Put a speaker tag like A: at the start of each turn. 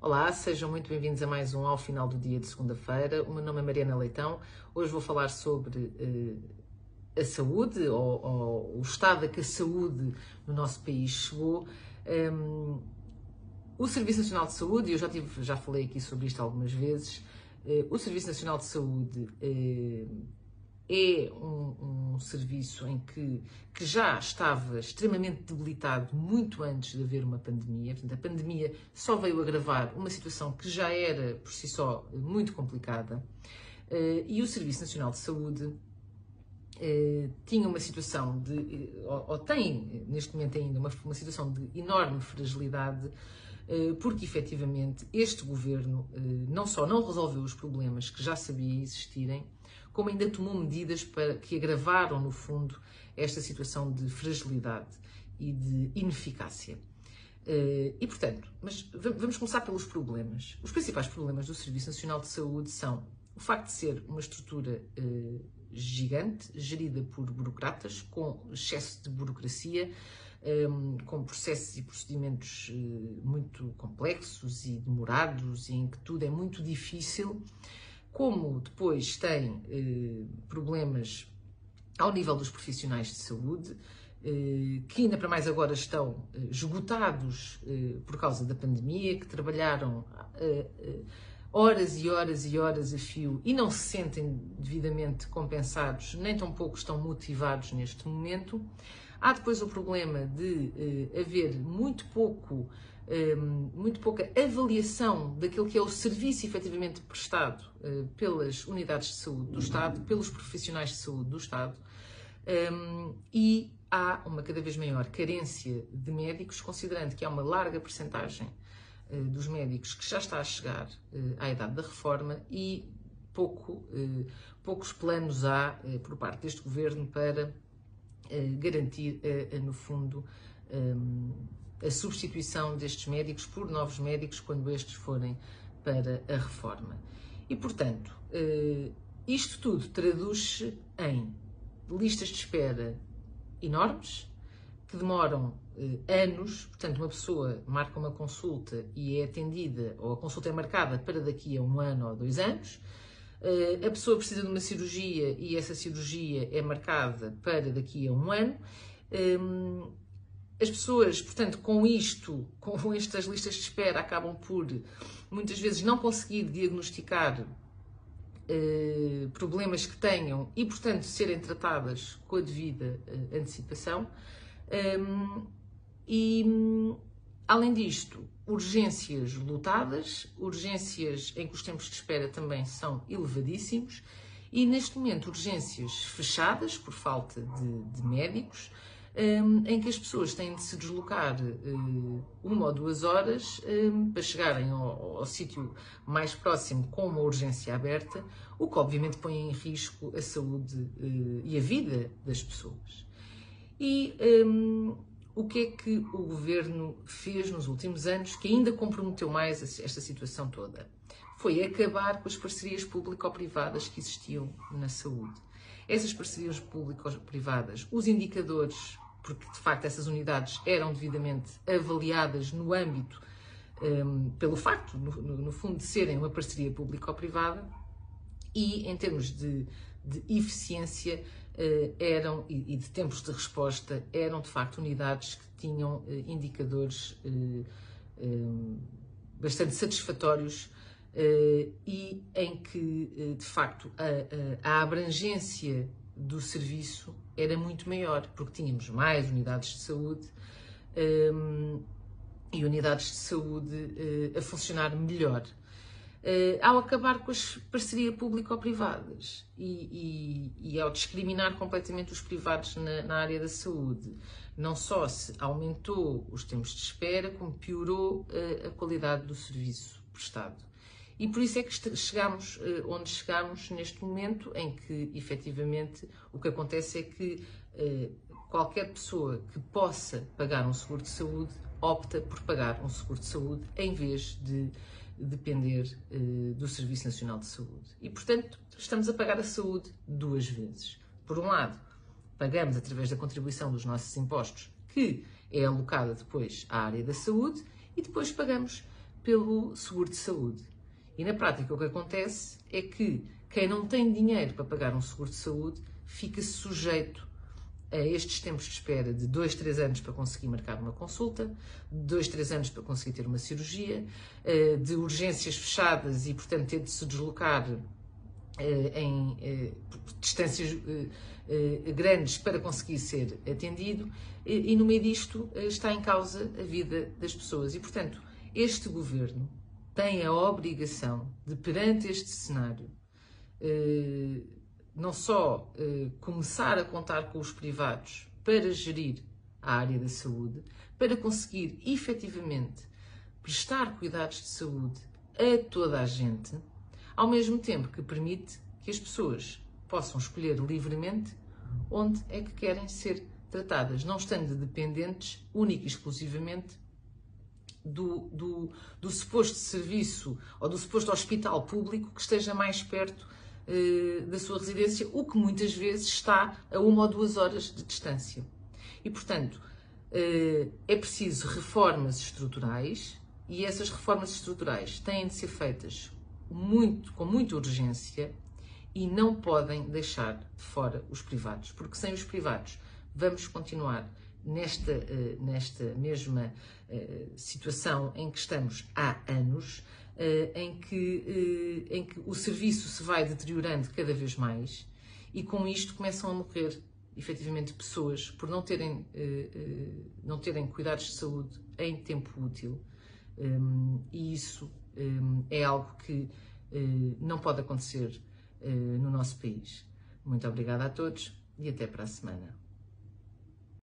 A: Olá, sejam muito bem-vindos a mais um Ao Final do Dia de Segunda-feira. O meu nome é Mariana Leitão. Hoje vou falar sobre uh, a saúde, ou, ou, o estado a que a saúde no nosso país chegou. Um, o Serviço Nacional de Saúde, eu já, tive, já falei aqui sobre isto algumas vezes, uh, o Serviço Nacional de Saúde uh, é um, um, serviço em que, que já estava extremamente debilitado muito antes de haver uma pandemia. Portanto, a pandemia só veio agravar uma situação que já era por si só muito complicada. Uh, e o Serviço Nacional de Saúde uh, tinha uma situação de, ou, ou, tem neste momento ainda uma, uma situação de enorme fragilidade porque efetivamente este governo não só não resolveu os problemas que já sabia existirem, como ainda tomou medidas para que agravaram, no fundo, esta situação de fragilidade e de ineficácia. Eh, e, portanto, mas vamos começar pelos problemas. Os principais problemas do Serviço Nacional de Saúde são o facto de ser uma estrutura eh, gigante, gerida por burocratas, com excesso de burocracia, eh, com processos e procedimentos muito complexos e demorados, em que tudo é muito difícil como depois tem eh, problemas ao nível dos profissionais de saúde, eh, que ainda para mais agora estão eh, esgotados eh, por causa da pandemia, que trabalharam eh, eh, horas e horas e horas a fio e não se sentem devidamente compensados, nem tampouco estão motivados neste momento. Há depois o problema de haver muito pouco Hum, muito pouca avaliação daquilo que é o serviço efetivamente prestado eh, pelas unidades de saúde do Estado, pelos profissionais de saúde do Estado, hum, e há uma cada vez maior carência de médicos, considerando que há uma larga percentagem eh, dos médicos que já está a chegar eh, à idade da reforma e pouco, poucos planos há por parte deste governo para garantir, no fundo, hum, a substituição destes médicos por novos médicos quando estes forem para a reforma. E, portanto, eh, isto tudo traduz-se em listas de espera enormes, que demoram eh, anos, portanto, uma pessoa marca uma consulta e é atendida, ou a consulta é marcada para daqui a um ano ou dois anos. Eh, a pessoa precisa de uma cirurgia e essa cirurgia é marcada para daqui a um ano. Ehm, as pessoas, portanto, com isto, com estas listas de espera, acabam por muitas vezes não conseguir diagnosticar eh, problemas que tenham e, portanto, serem tratadas com a devida eh, antecipação. Um, e, além disto, urgências lotadas, urgências em que os tempos de espera também são elevadíssimos e, neste momento, urgências fechadas por falta de, de médicos em que as pessoas têm de se deslocar eh, uma ou duas horas para chegarem ao, ao sítio mais próximo com uma urgência aberta, o que obviamente põe em risco a saúde e a vida das pessoas. E o que é que o governo fez nos últimos anos que ainda comprometeu mais esta situação toda? Foi acabar com as parcerias público-privadas que existiam na saúde. Essas parcerias público-privadas, os indicadores porque de facto essas unidades eram devidamente avaliadas no âmbito, um, pelo facto, no, no, fundo, de serem uma parceria público-privada e em termos de, de eficiência eram, e, de tempos de resposta, eram de facto unidades que tinham uh, indicadores um, bastante satisfatórios e em que, de facto, a, a, abrangência do serviço era muito maior, porque tínhamos mais unidades de saúde um, e unidades de saúde a funcionar melhor. Uh, ao acabar com as parcerias público-privadas e, e, e, ao discriminar completamente os privados na, na, área da saúde, não só se aumentou os tempos de espera, como piorou uh, a qualidade do serviço prestado. E por isso é que chegamos uh, onde chegamos neste momento, em que efetivamente o que acontece é que qualquer pessoa que possa pagar um seguro de saúde opta por pagar um seguro de saúde em vez de depender uh, do Serviço Nacional de Saúde. E portanto estamos a pagar a saúde duas vezes. Por um lado, pagamos através da contribuição dos nossos impostos, que é alocada depois à área da saúde, e depois pagamos pelo seguro de saúde. E na prática o que acontece é que quem não tem dinheiro para pagar um seguro de saúde fica sujeito estes tempos de espera de 2, 3 anos para conseguir marcar uma consulta, de 2, 3 anos para conseguir ter uma cirurgia, eh, de urgências fechadas e, portanto, ter de se deslocar eh, em eh, distâncias grandes para conseguir ser atendido, e no meio disto está em causa a vida das pessoas. E, portanto, este governo tem a obrigação de, perante este cenário, não só eh, começar a contar com os privados para gerir a área da saúde, para conseguir efetivamente prestar cuidados de saúde a toda a gente, ao mesmo tempo que permite que as pessoas possam escolher livremente onde é que querem ser tratadas, não estando dependentes única e exclusivamente do, do, do suposto serviço ou do suposto hospital público que esteja mais perto da sua residência, o que muitas vezes está a uma ou duas horas de distância. E, portanto, eh, é preciso reformas estruturais e essas reformas estruturais têm de ser feitas muito, com muita urgência e não podem deixar de fora os privados, porque sem os privados vamos continuar nesta, eh, nesta mesma situação em que estamos há anos, eh, em, que, eh, em que o serviço se vai deteriorando cada vez mais e com isto começam a morrer efetivamente pessoas por não terem, eh, não terem cuidados de saúde em tempo útil e isso é algo que não pode acontecer no nosso país. Muito obrigada a todos e até para a semana.